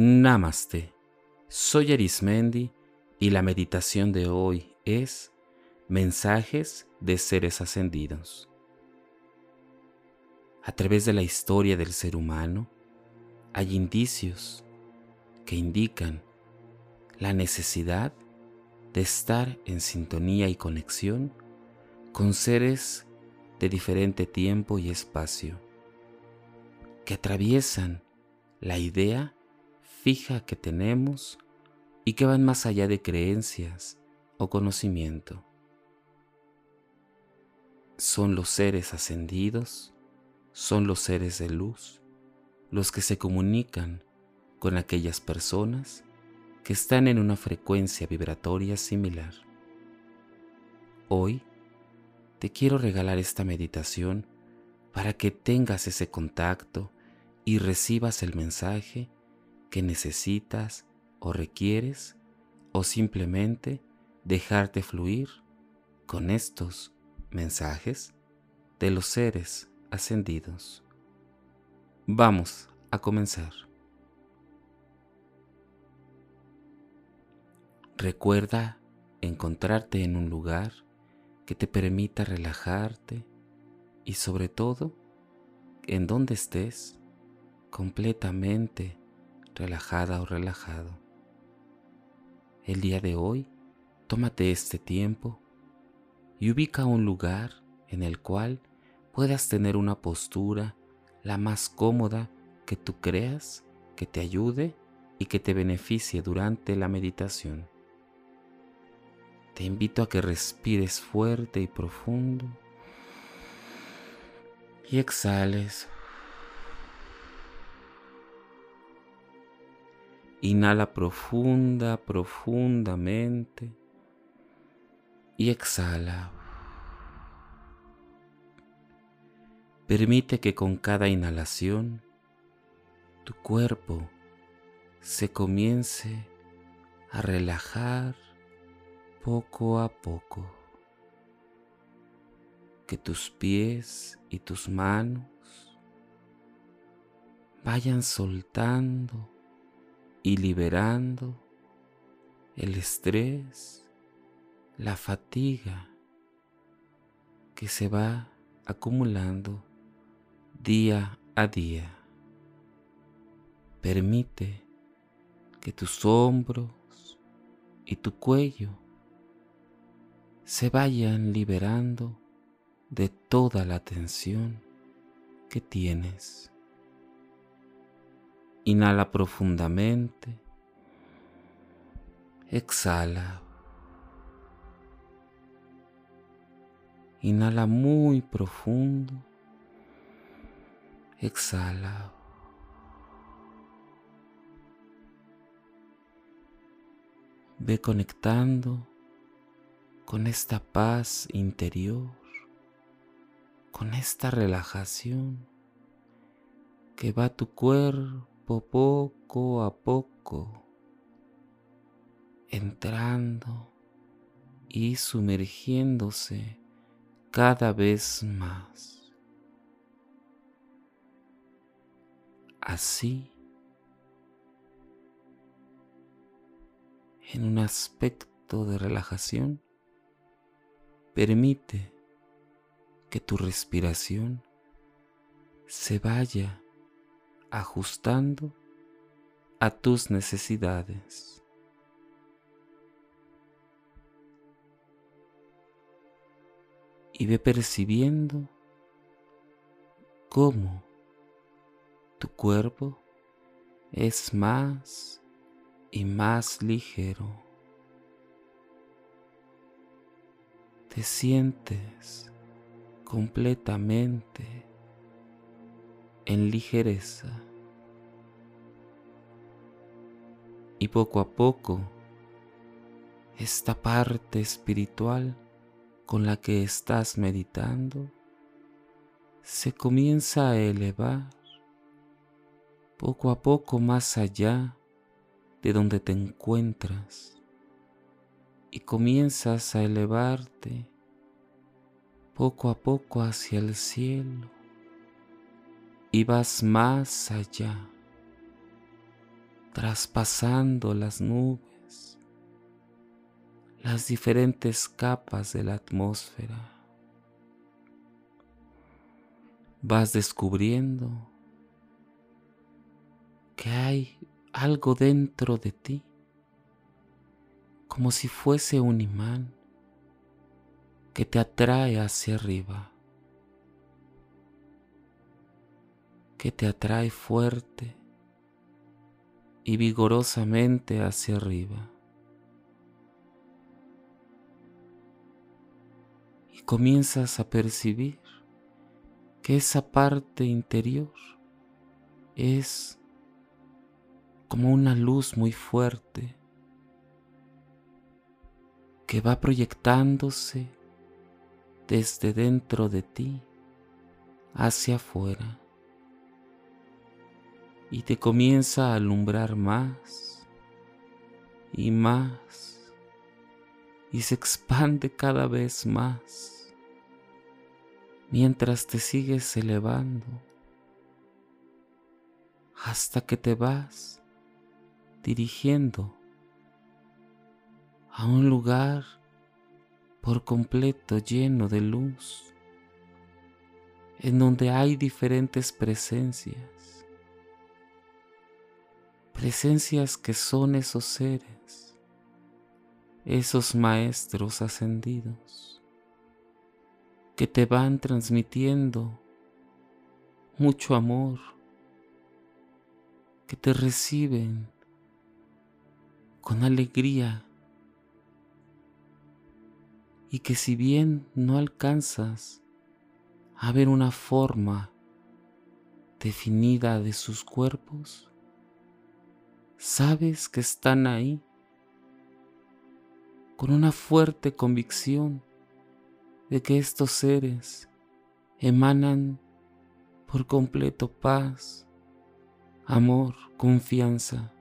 Namaste. Soy Arismendi y la meditación de hoy es Mensajes de seres ascendidos. A través de la historia del ser humano hay indicios que indican la necesidad de estar en sintonía y conexión con seres de diferente tiempo y espacio que atraviesan la idea fija que tenemos y que van más allá de creencias o conocimiento. Son los seres ascendidos, son los seres de luz, los que se comunican con aquellas personas que están en una frecuencia vibratoria similar. Hoy te quiero regalar esta meditación para que tengas ese contacto y recibas el mensaje que necesitas o requieres o simplemente dejarte fluir con estos mensajes de los seres ascendidos. Vamos a comenzar. Recuerda encontrarte en un lugar que te permita relajarte y sobre todo en donde estés completamente relajada o relajado. El día de hoy, tómate este tiempo y ubica un lugar en el cual puedas tener una postura la más cómoda que tú creas que te ayude y que te beneficie durante la meditación. Te invito a que respires fuerte y profundo y exhales Inhala profunda, profundamente y exhala. Permite que con cada inhalación tu cuerpo se comience a relajar poco a poco. Que tus pies y tus manos vayan soltando y liberando el estrés, la fatiga que se va acumulando día a día. Permite que tus hombros y tu cuello se vayan liberando de toda la tensión que tienes. Inhala profundamente. Exhala. Inhala muy profundo. Exhala. Ve conectando con esta paz interior, con esta relajación que va a tu cuerpo poco a poco, entrando y sumergiéndose cada vez más. Así, en un aspecto de relajación, permite que tu respiración se vaya ajustando a tus necesidades. Y ve percibiendo cómo tu cuerpo es más y más ligero. Te sientes completamente en ligereza. Y poco a poco, esta parte espiritual con la que estás meditando se comienza a elevar poco a poco más allá de donde te encuentras y comienzas a elevarte poco a poco hacia el cielo y vas más allá, traspasando las nubes, las diferentes capas de la atmósfera. Vas descubriendo que hay algo dentro de ti, como si fuese un imán que te atrae hacia arriba, que te atrae fuerte y vigorosamente hacia arriba. Y comienzas a percibir que esa parte interior es como una luz muy fuerte que va proyectándose desde dentro de ti hacia afuera y te comienza a alumbrar más y más y se expande cada vez más mientras te sigues elevando hasta que te vas dirigiendo a un lugar por completo lleno de luz, en donde hay diferentes presencias, presencias que son esos seres, esos maestros ascendidos, que te van transmitiendo mucho amor, que te reciben con alegría y que si bien no alcanzas a ver una forma definida de sus cuerpos, sabes que están ahí con una fuerte convicción de que estos seres emanan por completo paz, amor, confianza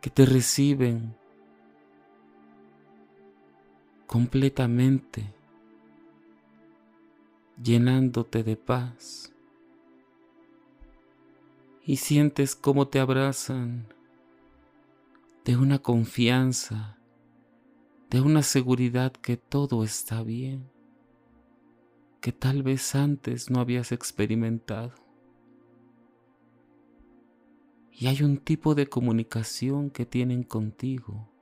que te reciben completamente, llenándote de paz. Y sientes cómo te abrazan de una confianza, de una seguridad que todo está bien, que tal vez antes no habías experimentado. Y hay un tipo de comunicación que tienen contigo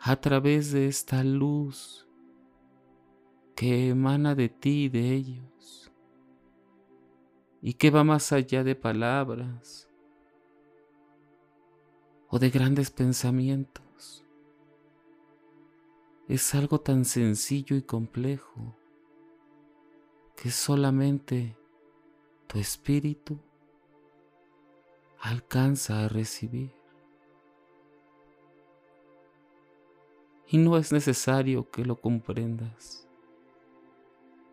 a través de esta luz que emana de ti y de ellos y que va más allá de palabras o de grandes pensamientos. Es algo tan sencillo y complejo que solamente tu espíritu alcanza a recibir. Y no es necesario que lo comprendas.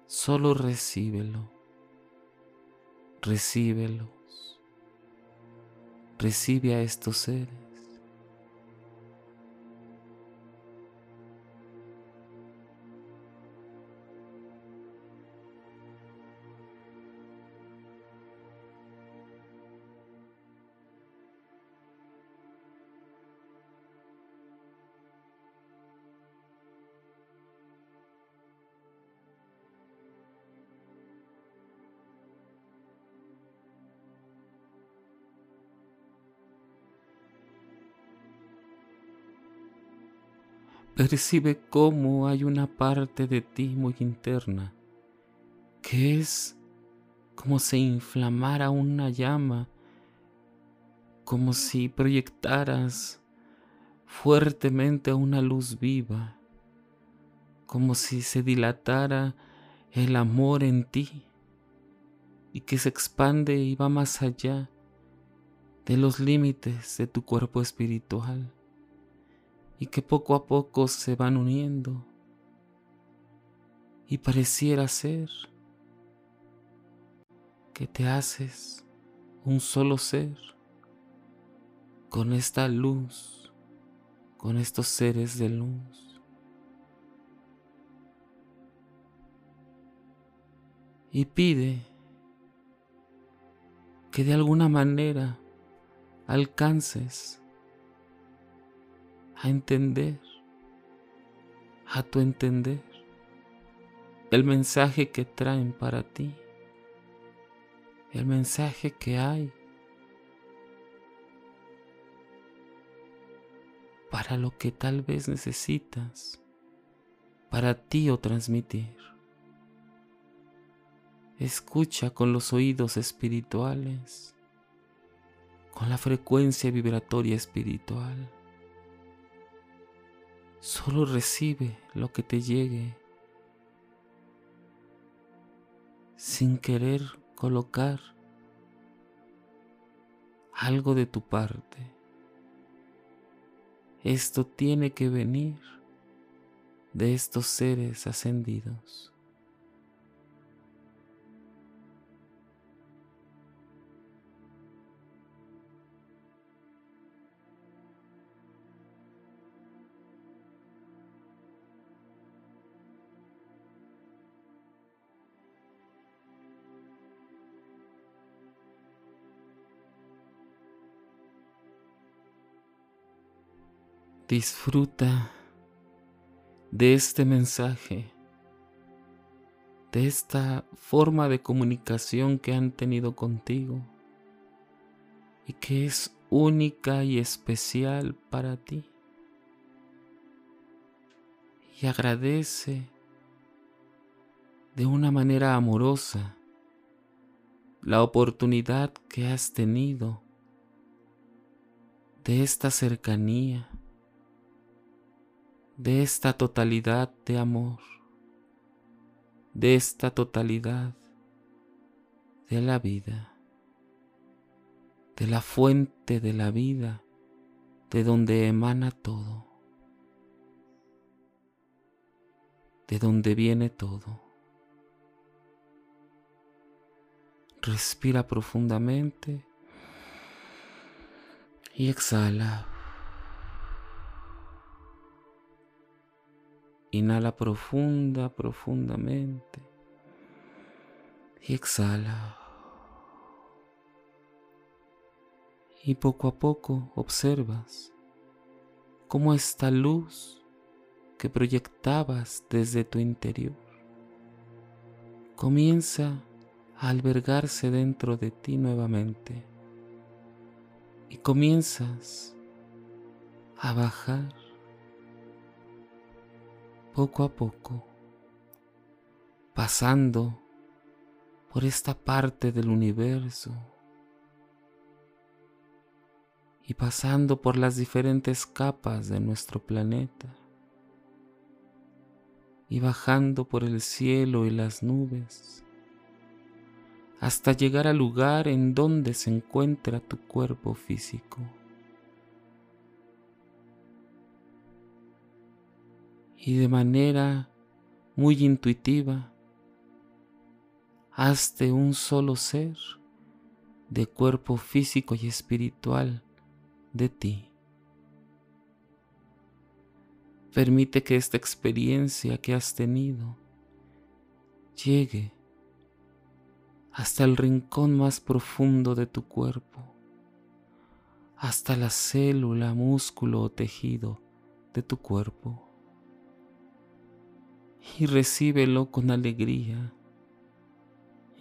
Solo recíbelo. Recíbelos. Recibe a estos seres. Percibe cómo hay una parte de ti muy interna que es como si inflamara una llama, como si proyectaras fuertemente una luz viva, como si se dilatara el amor en ti y que se expande y va más allá de los límites de tu cuerpo espiritual y que poco a poco se van uniendo. Y pareciera ser que te haces un solo ser con esta luz, con estos seres de luz. Y pide que de alguna manera alcances a entender, a tu entender, el mensaje que traen para ti, el mensaje que hay para lo que tal vez necesitas para ti o transmitir. Escucha con los oídos espirituales, con la frecuencia vibratoria espiritual. Solo recibe lo que te llegue sin querer colocar algo de tu parte. Esto tiene que venir de estos seres ascendidos. Disfruta de este mensaje, de esta forma de comunicación que han tenido contigo y que es única y especial para ti. Y agradece de una manera amorosa la oportunidad que has tenido de esta cercanía de esta totalidad de amor, de esta totalidad de la vida, de la fuente de la vida, de donde emana todo, de donde viene todo. Respira profundamente y exhala. Inhala profunda, profundamente. Y exhala. Y poco a poco observas cómo esta luz que proyectabas desde tu interior comienza a albergarse dentro de ti nuevamente y comienzas a bajar poco a poco, pasando por esta parte del universo y pasando por las diferentes capas de nuestro planeta y bajando por el cielo y las nubes hasta llegar al lugar en donde se encuentra tu cuerpo físico. Y de manera muy intuitiva, hazte un solo ser de cuerpo físico y espiritual de ti. Permite que esta experiencia que has tenido llegue hasta el rincón más profundo de tu cuerpo, hasta la célula, músculo o tejido de tu cuerpo y recíbelo con alegría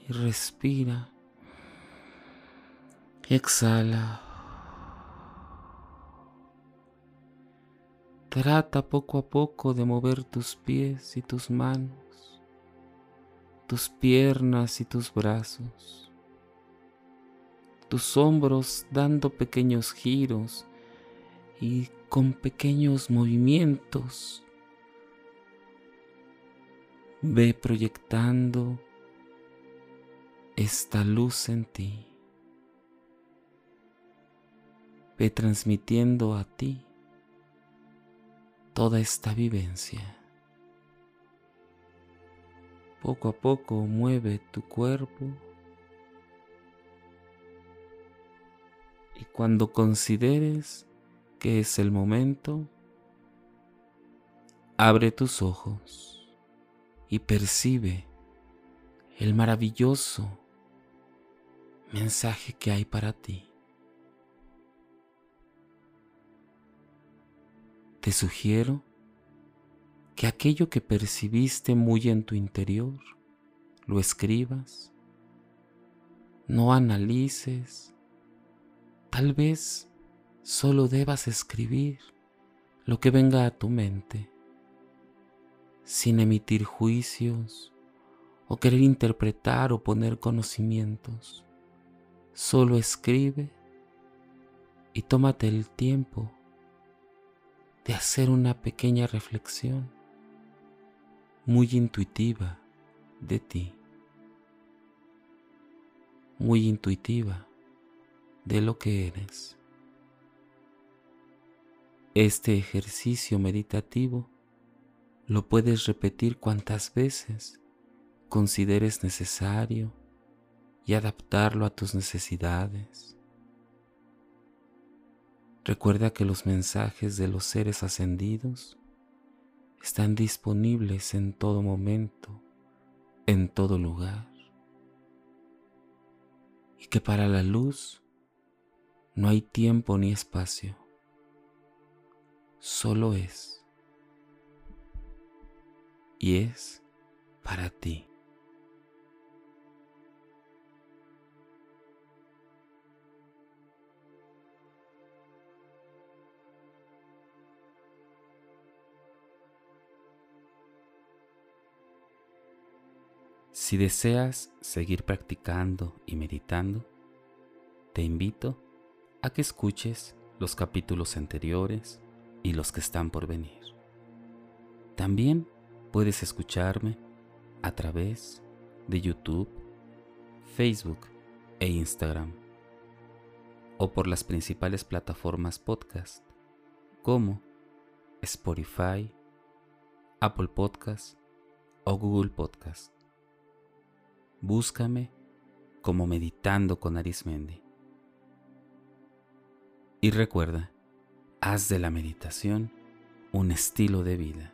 y respira. Exhala. Trata poco a poco de mover tus pies y tus manos, tus piernas y tus brazos, tus hombros dando pequeños giros y con pequeños movimientos Ve proyectando esta luz en ti. Ve transmitiendo a ti toda esta vivencia. Poco a poco mueve tu cuerpo y cuando consideres que es el momento, abre tus ojos y percibe el maravilloso mensaje que hay para ti. Te sugiero que aquello que percibiste muy en tu interior lo escribas, no analices, tal vez solo debas escribir lo que venga a tu mente sin emitir juicios o querer interpretar o poner conocimientos. Solo escribe y tómate el tiempo de hacer una pequeña reflexión muy intuitiva de ti, muy intuitiva de lo que eres. Este ejercicio meditativo lo puedes repetir cuantas veces consideres necesario y adaptarlo a tus necesidades. Recuerda que los mensajes de los seres ascendidos están disponibles en todo momento, en todo lugar. Y que para la luz no hay tiempo ni espacio, solo es. Y es para ti. Si deseas seguir practicando y meditando, te invito a que escuches los capítulos anteriores y los que están por venir. También puedes escucharme a través de YouTube, Facebook e Instagram o por las principales plataformas podcast como Spotify, Apple Podcast o Google Podcast búscame como meditando con Arismendi. Y recuerda, haz de la meditación un estilo de vida.